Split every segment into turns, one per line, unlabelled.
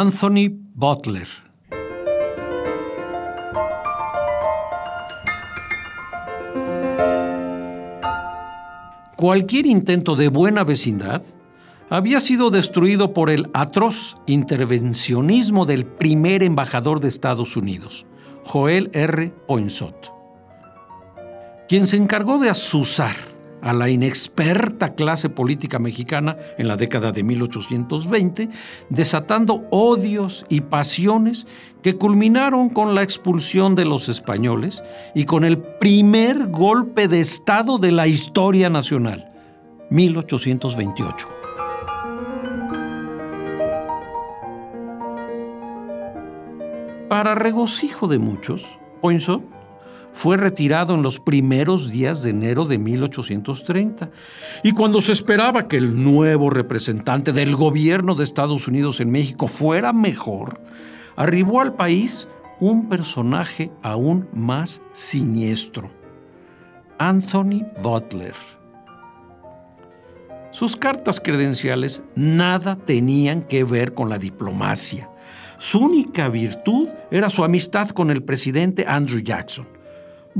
Anthony Butler. Cualquier intento de buena vecindad había sido destruido por el atroz intervencionismo del primer embajador de Estados Unidos, Joel R. Poinsot, quien se encargó de asusar a la inexperta clase política mexicana en la década de 1820, desatando odios y pasiones que culminaron con la expulsión de los españoles y con el primer golpe de Estado de la historia nacional, 1828. Para regocijo de muchos, Poinsot fue retirado en los primeros días de enero de 1830. Y cuando se esperaba que el nuevo representante del gobierno de Estados Unidos en México fuera mejor, arribó al país un personaje aún más siniestro, Anthony Butler. Sus cartas credenciales nada tenían que ver con la diplomacia. Su única virtud era su amistad con el presidente Andrew Jackson.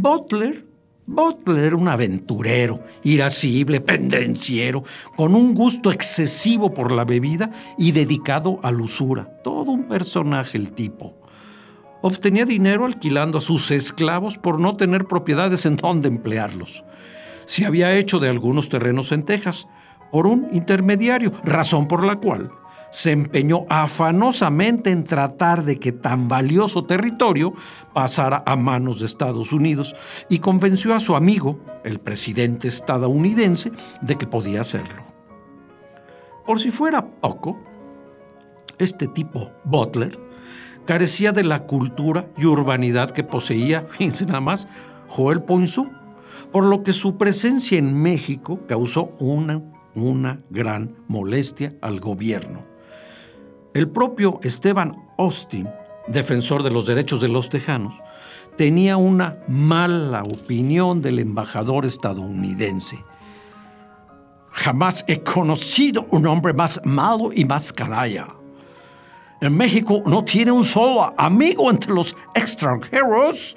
Butler, Butler, un aventurero, irascible, pendenciero, con un gusto excesivo por la bebida y dedicado a lusura. Todo un personaje el tipo. Obtenía dinero alquilando a sus esclavos por no tener propiedades en donde emplearlos. Se había hecho de algunos terrenos en Texas por un intermediario, razón por la cual se empeñó afanosamente en tratar de que tan valioso territorio pasara a manos de Estados Unidos y convenció a su amigo, el presidente estadounidense, de que podía hacerlo. Por si fuera poco, este tipo, Butler, carecía de la cultura y urbanidad que poseía, fíjense nada más, Joel Poinsou, por lo que su presencia en México causó una, una gran molestia al gobierno. El propio Esteban Austin, defensor de los derechos de los tejanos, tenía una mala opinión del embajador estadounidense. Jamás he conocido un hombre más malo y más canalla. En México no tiene un solo amigo entre los extranjeros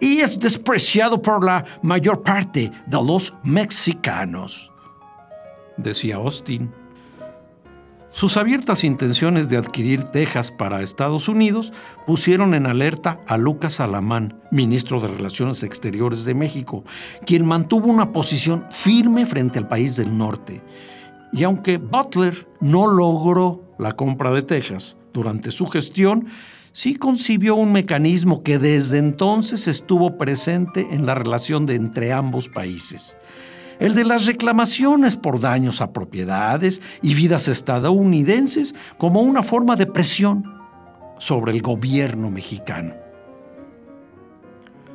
y es despreciado por la mayor parte de los mexicanos, decía Austin. Sus abiertas intenciones de adquirir Texas para Estados Unidos pusieron en alerta a Lucas Alamán, ministro de Relaciones Exteriores de México, quien mantuvo una posición firme frente al país del norte. Y aunque Butler no logró la compra de Texas durante su gestión, sí concibió un mecanismo que desde entonces estuvo presente en la relación entre ambos países el de las reclamaciones por daños a propiedades y vidas estadounidenses como una forma de presión sobre el gobierno mexicano.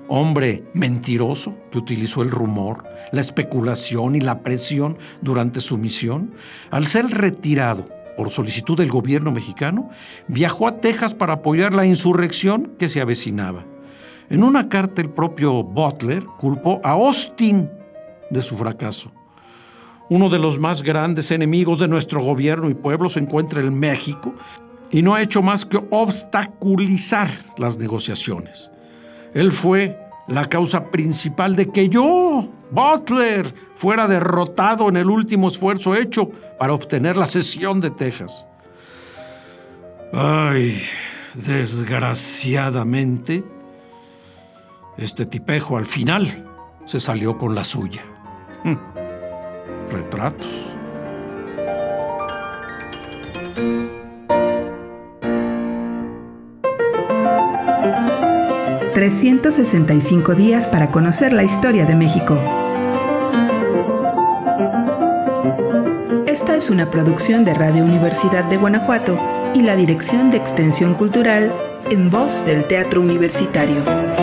Hombre mentiroso que utilizó el rumor, la especulación y la presión durante su misión, al ser retirado por solicitud del gobierno mexicano, viajó a Texas para apoyar la insurrección que se avecinaba. En una carta el propio Butler culpó a Austin de su fracaso. Uno de los más grandes enemigos de nuestro gobierno y pueblo se encuentra en México y no ha hecho más que obstaculizar las negociaciones. Él fue la causa principal de que yo, Butler, fuera derrotado en el último esfuerzo hecho para obtener la cesión de Texas. Ay, desgraciadamente, este tipejo al final se salió con la suya. Retratos.
...365 días para conocer la historia de México. Esta es una producción de Radio Universidad de Guanajuato y la Dirección de Extensión Cultural en voz del Teatro Universitario.